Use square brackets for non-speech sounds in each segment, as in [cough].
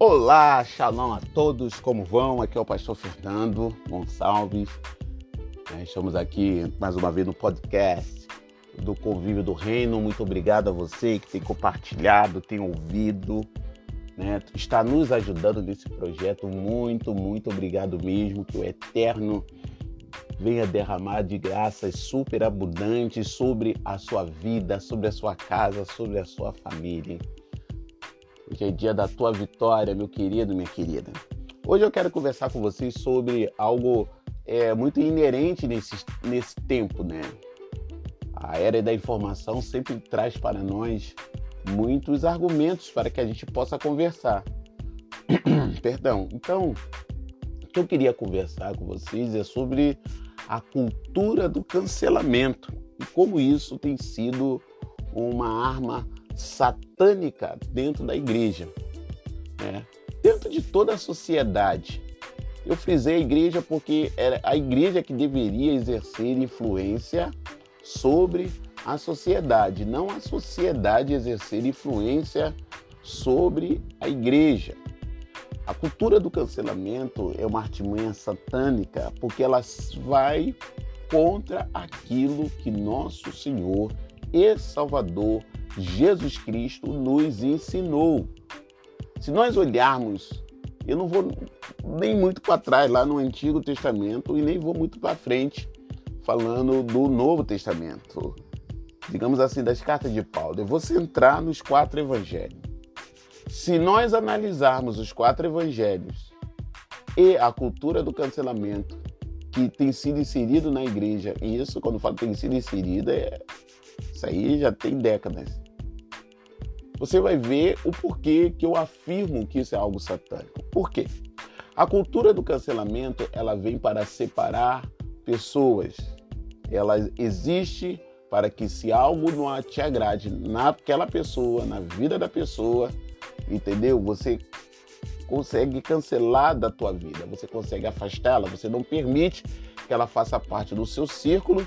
Olá, shalom a todos, como vão? Aqui é o pastor Fernando Gonçalves. É, estamos aqui mais uma vez no podcast do Convívio do Reino. Muito obrigado a você que tem compartilhado, tem ouvido, né? está nos ajudando nesse projeto. Muito, muito obrigado mesmo. Que o Eterno venha derramar de graças superabundantes sobre a sua vida, sobre a sua casa, sobre a sua família. Hoje é dia da tua vitória, meu querido, minha querida. Hoje eu quero conversar com vocês sobre algo é, muito inerente nesse, nesse tempo, né? A era da informação sempre traz para nós muitos argumentos para que a gente possa conversar. [clears throat] Perdão. Então, o que eu queria conversar com vocês é sobre a cultura do cancelamento e como isso tem sido uma arma satânica dentro da igreja, né? dentro de toda a sociedade. Eu frisei a igreja porque era a igreja que deveria exercer influência sobre a sociedade, não a sociedade exercer influência sobre a igreja. A cultura do cancelamento é uma artimanha satânica porque ela vai contra aquilo que nosso Senhor e Salvador Jesus Cristo nos ensinou. Se nós olharmos, eu não vou nem muito para trás lá no Antigo Testamento e nem vou muito para frente falando do Novo Testamento, digamos assim, das cartas de Paulo. Eu vou centrar nos quatro evangelhos. Se nós analisarmos os quatro evangelhos e a cultura do cancelamento que tem sido inserido na igreja, e isso, quando falo tem sido inserido, é, isso aí já tem décadas você vai ver o porquê que eu afirmo que isso é algo satânico. Por quê? A cultura do cancelamento, ela vem para separar pessoas. Ela existe para que se algo não te agrade naquela pessoa, na vida da pessoa, entendeu? Você consegue cancelar da tua vida, você consegue afastá-la, você não permite que ela faça parte do seu círculo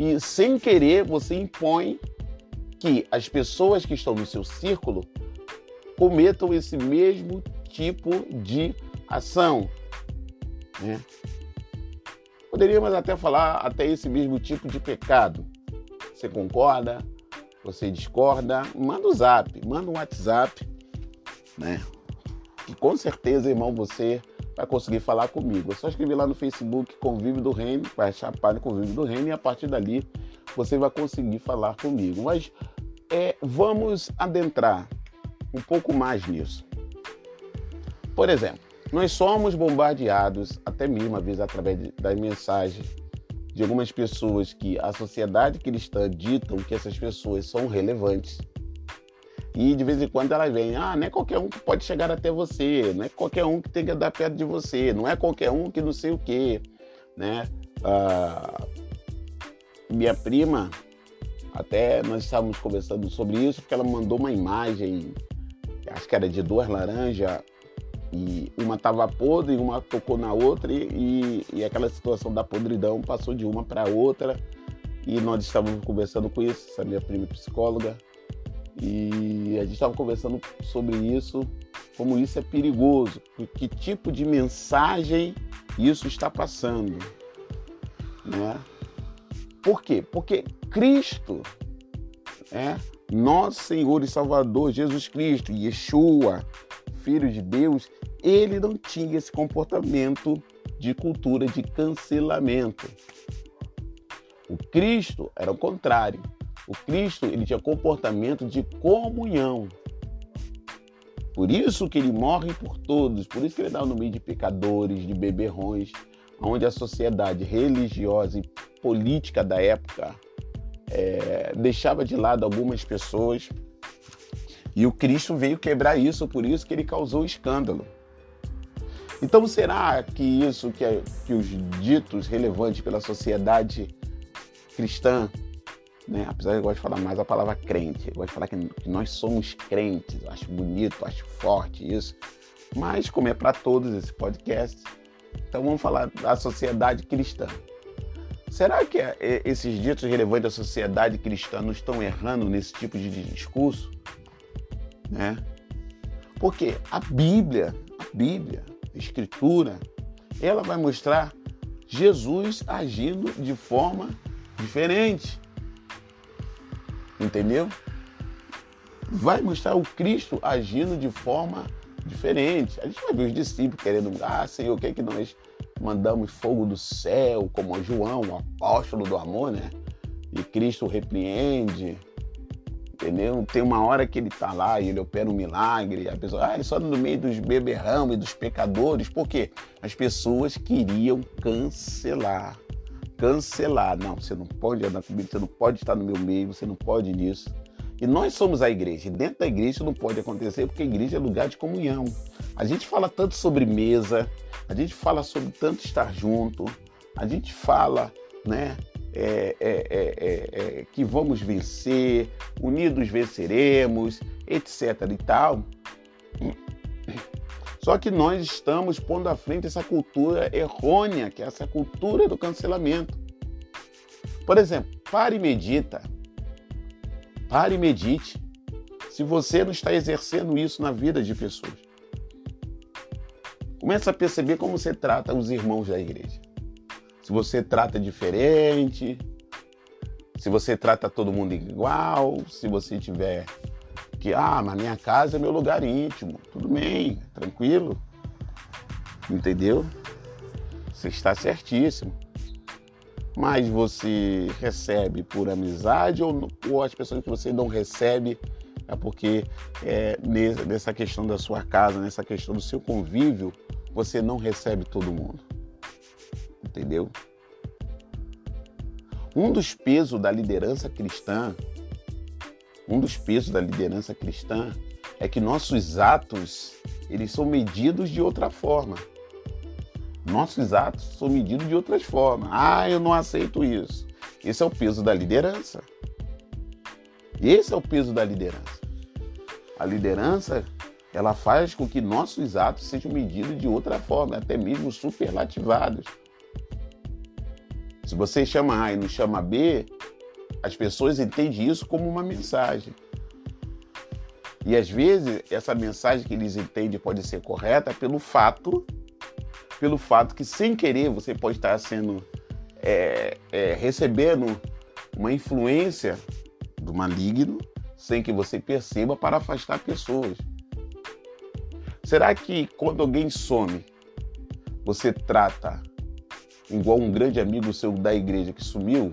e sem querer você impõe que as pessoas que estão no seu círculo cometam esse mesmo tipo de ação. Né? Poderíamos até falar até esse mesmo tipo de pecado. Você concorda? Você discorda? Manda um zap, manda um WhatsApp, né? Que com certeza, irmão, você vai conseguir falar comigo. É só escrever lá no Facebook Convívio do Reino, vai achar a página Convívio do Reino e a partir dali você vai conseguir falar comigo. Mas é, vamos adentrar um pouco mais nisso. Por exemplo, nós somos bombardeados, até mesmo às vezes através das mensagens de algumas pessoas que a sociedade cristã ditam que essas pessoas são relevantes. E de vez em quando elas vêm, ah, não é qualquer um que pode chegar até você, não é qualquer um que tem que andar perto de você, não é qualquer um que não sei o quê, né? Ah, minha prima, até nós estávamos conversando sobre isso, porque ela mandou uma imagem, acho que era de duas laranjas, e uma estava podre, uma tocou na outra, e, e aquela situação da podridão passou de uma para outra. E nós estávamos conversando com isso, essa minha prima psicóloga, e a gente estava conversando sobre isso, como isso é perigoso, que tipo de mensagem isso está passando, né? Por quê? Porque Cristo, é, nosso Senhor e Salvador Jesus Cristo, Yeshua, Filho de Deus, ele não tinha esse comportamento de cultura de cancelamento. O Cristo era o contrário. O Cristo ele tinha comportamento de comunhão. Por isso que ele morre por todos, por isso que ele dá no meio de pecadores, de beberrões, onde a sociedade religiosa e política da época é, deixava de lado algumas pessoas e o Cristo veio quebrar isso, por isso que ele causou escândalo. Então, será que isso que, é, que os ditos relevantes pela sociedade cristã, né, apesar de eu gosto de falar mais a palavra crente, eu gosto de falar que, que nós somos crentes, eu acho bonito, acho forte isso, mas como é para todos esse podcast, então vamos falar da sociedade cristã. Será que é, é, esses ditos relevantes da sociedade cristã não estão errando nesse tipo de discurso? Né? Porque a Bíblia, a Bíblia, a Escritura, ela vai mostrar Jesus agindo de forma diferente. Entendeu? Vai mostrar o Cristo agindo de forma diferente. A gente vai ver os discípulos querendo, ah, Senhor, o que é que nós mandamos fogo do céu, como João, o apóstolo do amor, né? E Cristo repreende, entendeu? Tem uma hora que ele está lá e ele opera um milagre, a pessoa, ah, ele só no meio dos beberrão e dos pecadores, por quê? As pessoas queriam cancelar. Cancelar. Não, você não pode andar comigo, você não pode estar no meu meio, você não pode nisso. E nós somos a igreja. E dentro da igreja não pode acontecer, porque a igreja é lugar de comunhão. A gente fala tanto sobre mesa, a gente fala sobre tanto estar junto, a gente fala, né, é é, é, é, é, que vamos vencer, unidos venceremos, etc. e tal. Só que nós estamos pondo à frente essa cultura errônea, que é essa cultura do cancelamento. Por exemplo, pare e medita. Pare e medite. Se você não está exercendo isso na vida de pessoas. Começa a perceber como você trata os irmãos da igreja se você trata diferente, se você trata todo mundo igual, se você tiver que, ah, mas minha casa é meu lugar íntimo, tudo bem, tranquilo, entendeu? Você está certíssimo. Mas você recebe por amizade ou, ou as pessoas que você não recebe é porque é, nessa questão da sua casa, nessa questão do seu convívio, você não recebe todo mundo entendeu? Um dos pesos da liderança cristã, um dos pesos da liderança cristã é que nossos atos, eles são medidos de outra forma. Nossos atos são medidos de outras formas. Ah, eu não aceito isso. Esse é o peso da liderança. Esse é o peso da liderança. A liderança, ela faz com que nossos atos sejam medidos de outra forma, até mesmo superlativados. Se você chama A e não chama B, as pessoas entendem isso como uma mensagem. E às vezes essa mensagem que eles entendem pode ser correta pelo fato, pelo fato que sem querer você pode estar sendo é, é, recebendo uma influência do maligno sem que você perceba para afastar pessoas. Será que quando alguém some, você trata igual um grande amigo seu da igreja que sumiu.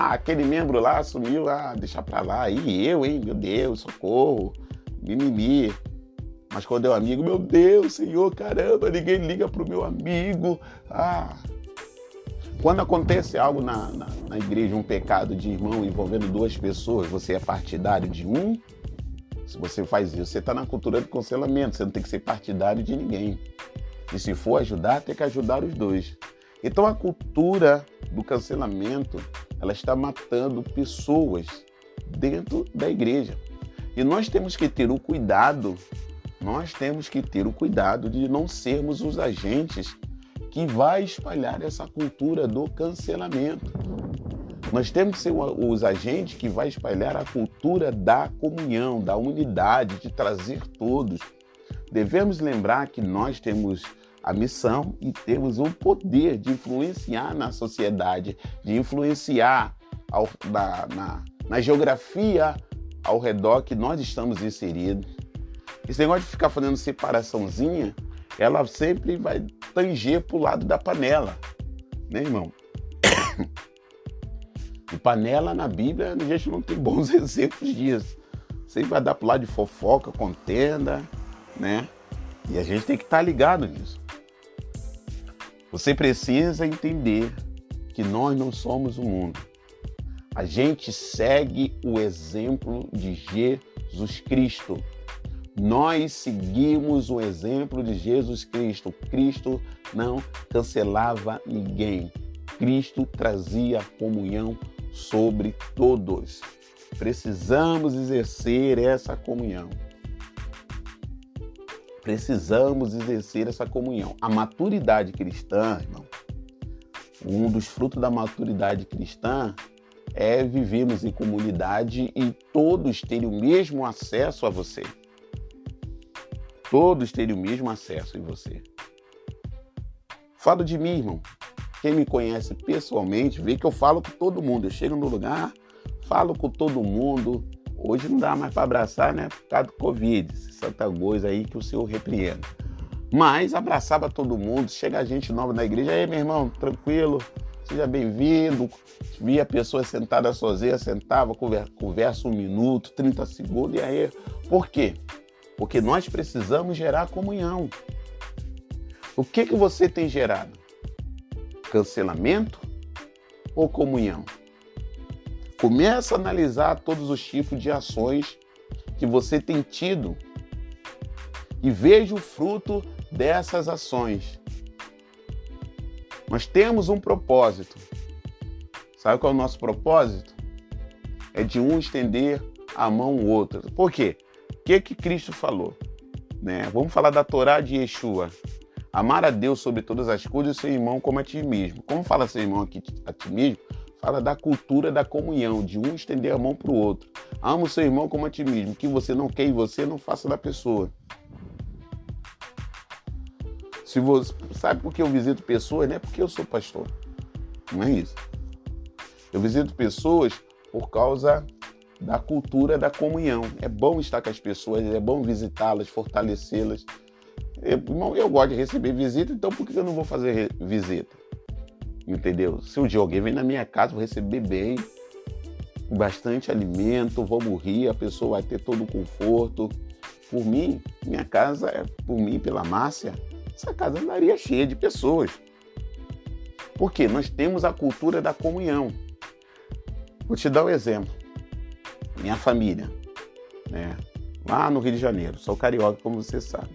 Ah, aquele membro lá sumiu, ah, deixa pra lá. E eu, hein, meu Deus, socorro, mimimi. Mas quando é um amigo, meu Deus, Senhor, caramba, ninguém liga pro meu amigo. Ah. Quando acontece algo na, na, na igreja, um pecado de irmão envolvendo duas pessoas, você é partidário de um? Se você faz isso, você está na cultura do cancelamento, você não tem que ser partidário de ninguém. E se for ajudar, tem que ajudar os dois. Então a cultura do cancelamento, ela está matando pessoas dentro da igreja. E nós temos que ter o cuidado, nós temos que ter o cuidado de não sermos os agentes que vai espalhar essa cultura do cancelamento. Nós temos que ser os agentes que vai espalhar a cultura da comunhão, da unidade, de trazer todos. Devemos lembrar que nós temos a missão e temos o poder de influenciar na sociedade, de influenciar ao, na, na, na geografia ao redor que nós estamos inseridos. Esse negócio de ficar fazendo separaçãozinha, ela sempre vai tanger para o lado da panela, né, irmão? [coughs] E panela na Bíblia, a gente não tem bons [laughs] exemplos disso. Sempre vai dar para o lado de fofoca, contenda, né? E a gente tem que estar tá ligado nisso. Você precisa entender que nós não somos o mundo. A gente segue o exemplo de Jesus Cristo. Nós seguimos o exemplo de Jesus Cristo. Cristo não cancelava ninguém. Cristo trazia comunhão sobre todos. Precisamos exercer essa comunhão. Precisamos exercer essa comunhão. A maturidade cristã, irmão, um dos frutos da maturidade cristã é vivermos em comunidade e todos terem o mesmo acesso a você. todos terem o mesmo acesso em você. Falo de mim, irmão. Quem me conhece pessoalmente vê que eu falo com todo mundo. Eu chego no lugar, falo com todo mundo. Hoje não dá mais para abraçar, né? Por causa do Covid, santa coisa aí que o Senhor repreenda. Mas abraçava todo mundo, chega gente nova na igreja, aí meu irmão, tranquilo, seja bem-vindo. Via a pessoa sentada sozinha, sentava, conversa um minuto, 30 segundos, e aí. Por quê? Porque nós precisamos gerar comunhão. O que, que você tem gerado? Cancelamento ou comunhão? Começa a analisar todos os tipos de ações que você tem tido e veja o fruto dessas ações. Nós temos um propósito. Sabe qual é o nosso propósito? É de um estender a mão ao outro. Por quê? O que, que Cristo falou? Né? Vamos falar da Torá de Yeshua. Amar a Deus sobre todas as coisas e seu irmão como a ti mesmo. Como fala seu irmão aqui a ti mesmo? Fala da cultura da comunhão, de um estender a mão para o outro. Ama o seu irmão como a ti mesmo. O que você não quer em você, não faça da pessoa. Se você sabe por que eu visito pessoas, não é porque eu sou pastor. Não é isso. Eu visito pessoas por causa da cultura da comunhão. É bom estar com as pessoas, é bom visitá-las, fortalecê-las. Eu, eu gosto de receber visita, então por que eu não vou fazer visita? Entendeu? Se um dia alguém vem na minha casa, vou receber bem, bastante alimento, vou morrer, a pessoa vai ter todo o conforto. Por mim, minha casa é por mim, pela Márcia, essa casa andaria cheia de pessoas. Porque nós temos a cultura da comunhão. Vou te dar um exemplo. Minha família, né? lá no Rio de Janeiro, sou carioca, como você sabe.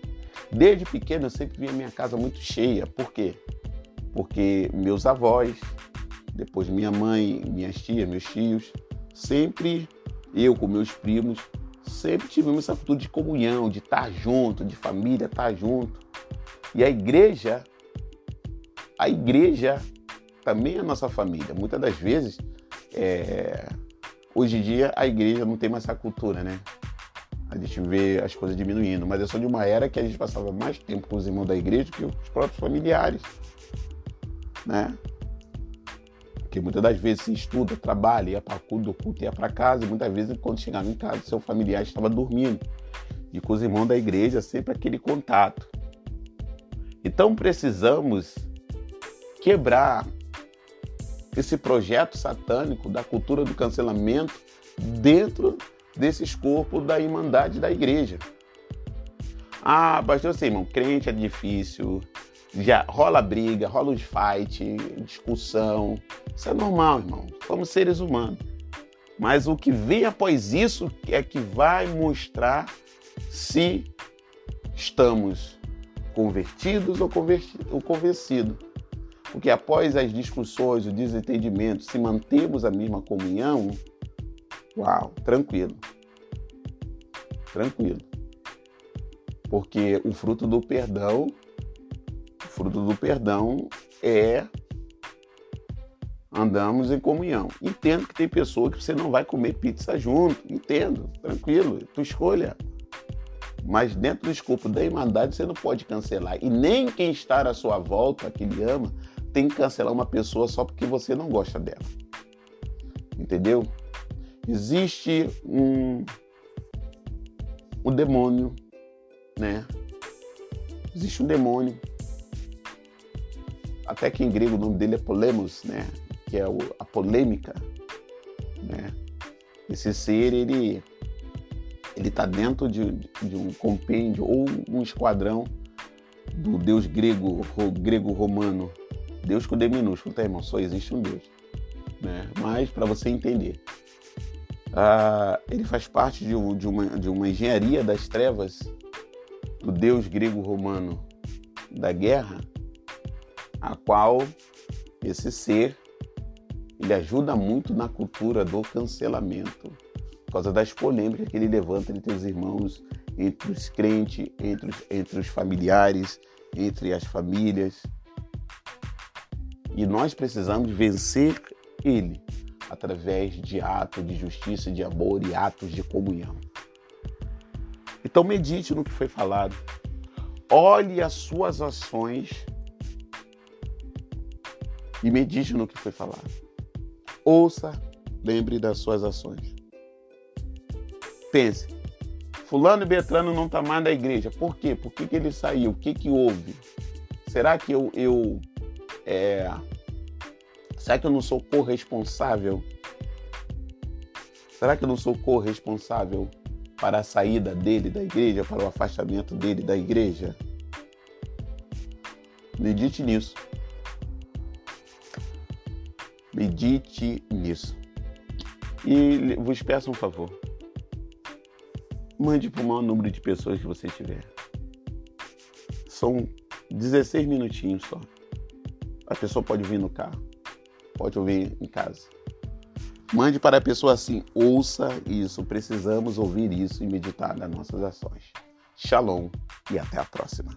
Desde pequeno eu sempre via minha casa muito cheia. Por quê? Porque meus avós, depois minha mãe, minhas tias, meus tios, sempre eu com meus primos, sempre tivemos essa cultura de comunhão, de estar junto, de família estar junto. E a igreja, a igreja também é a nossa família. Muitas das vezes, é, hoje em dia, a igreja não tem mais essa cultura, né? A gente vê as coisas diminuindo, mas eu sou de uma era que a gente passava mais tempo com os irmãos da igreja do que os próprios familiares, né? Porque muitas das vezes se estuda, trabalha, ia para culto, do culto ia para casa, e muitas vezes quando chegava em casa, seu familiar estava dormindo. E com os irmãos da igreja, sempre aquele contato. Então precisamos quebrar esse projeto satânico da cultura do cancelamento dentro desses corpos da irmandade da igreja. Ah, pastor, irmão, crente é difícil, já rola briga, rola os fight, discussão. Isso é normal, irmão. Somos seres humanos. Mas o que vem após isso é que vai mostrar se estamos convertidos ou, ou convencidos. Porque após as discussões, o desentendimento, se mantemos a mesma comunhão, uau, tranquilo. Tranquilo. Porque o fruto do perdão, fruto do perdão é andamos em comunhão. Entendo que tem pessoa que você não vai comer pizza junto, entendo, tranquilo, tua escolha. Mas dentro do escopo da Irmandade você não pode cancelar. E nem quem está à sua volta, que lhe ama, tem que cancelar uma pessoa só porque você não gosta dela. Entendeu? Existe um, um demônio, né? Existe um demônio. Até que em grego o nome dele é Polemos, né? Que é a polêmica, né? Esse ser, ele ele está dentro de, de, um compêndio ou um esquadrão do deus grego, grego-romano. Deus com D minúsculo, tá, irmão? Só existe um Deus. Né? Mas, para você entender, ah, ele faz parte de, de, uma, de uma engenharia das trevas do deus grego-romano da guerra, a qual esse ser ele ajuda muito na cultura do cancelamento por causa das polêmicas que ele levanta entre os irmãos, entre os crentes, entre os, entre os familiares, entre as famílias. E nós precisamos vencer ele através de atos de justiça, de amor e atos de comunhão. Então medite no que foi falado. olhe as suas ações e medite no que foi falado. Ouça, lembre das suas ações. Pense, fulano e Betrano não está mais na igreja. Por quê? Por que, que ele saiu? O que, que houve? Será que eu, eu é... será que eu não sou corresponsável? Será que eu não sou corresponsável para a saída dele da igreja, para o afastamento dele da igreja? Medite nisso. Medite nisso. E vos peço um favor. Mande para o maior número de pessoas que você tiver. São 16 minutinhos só. A pessoa pode vir no carro, pode ouvir em casa. Mande para a pessoa assim: ouça isso, precisamos ouvir isso e meditar nas nossas ações. Shalom e até a próxima.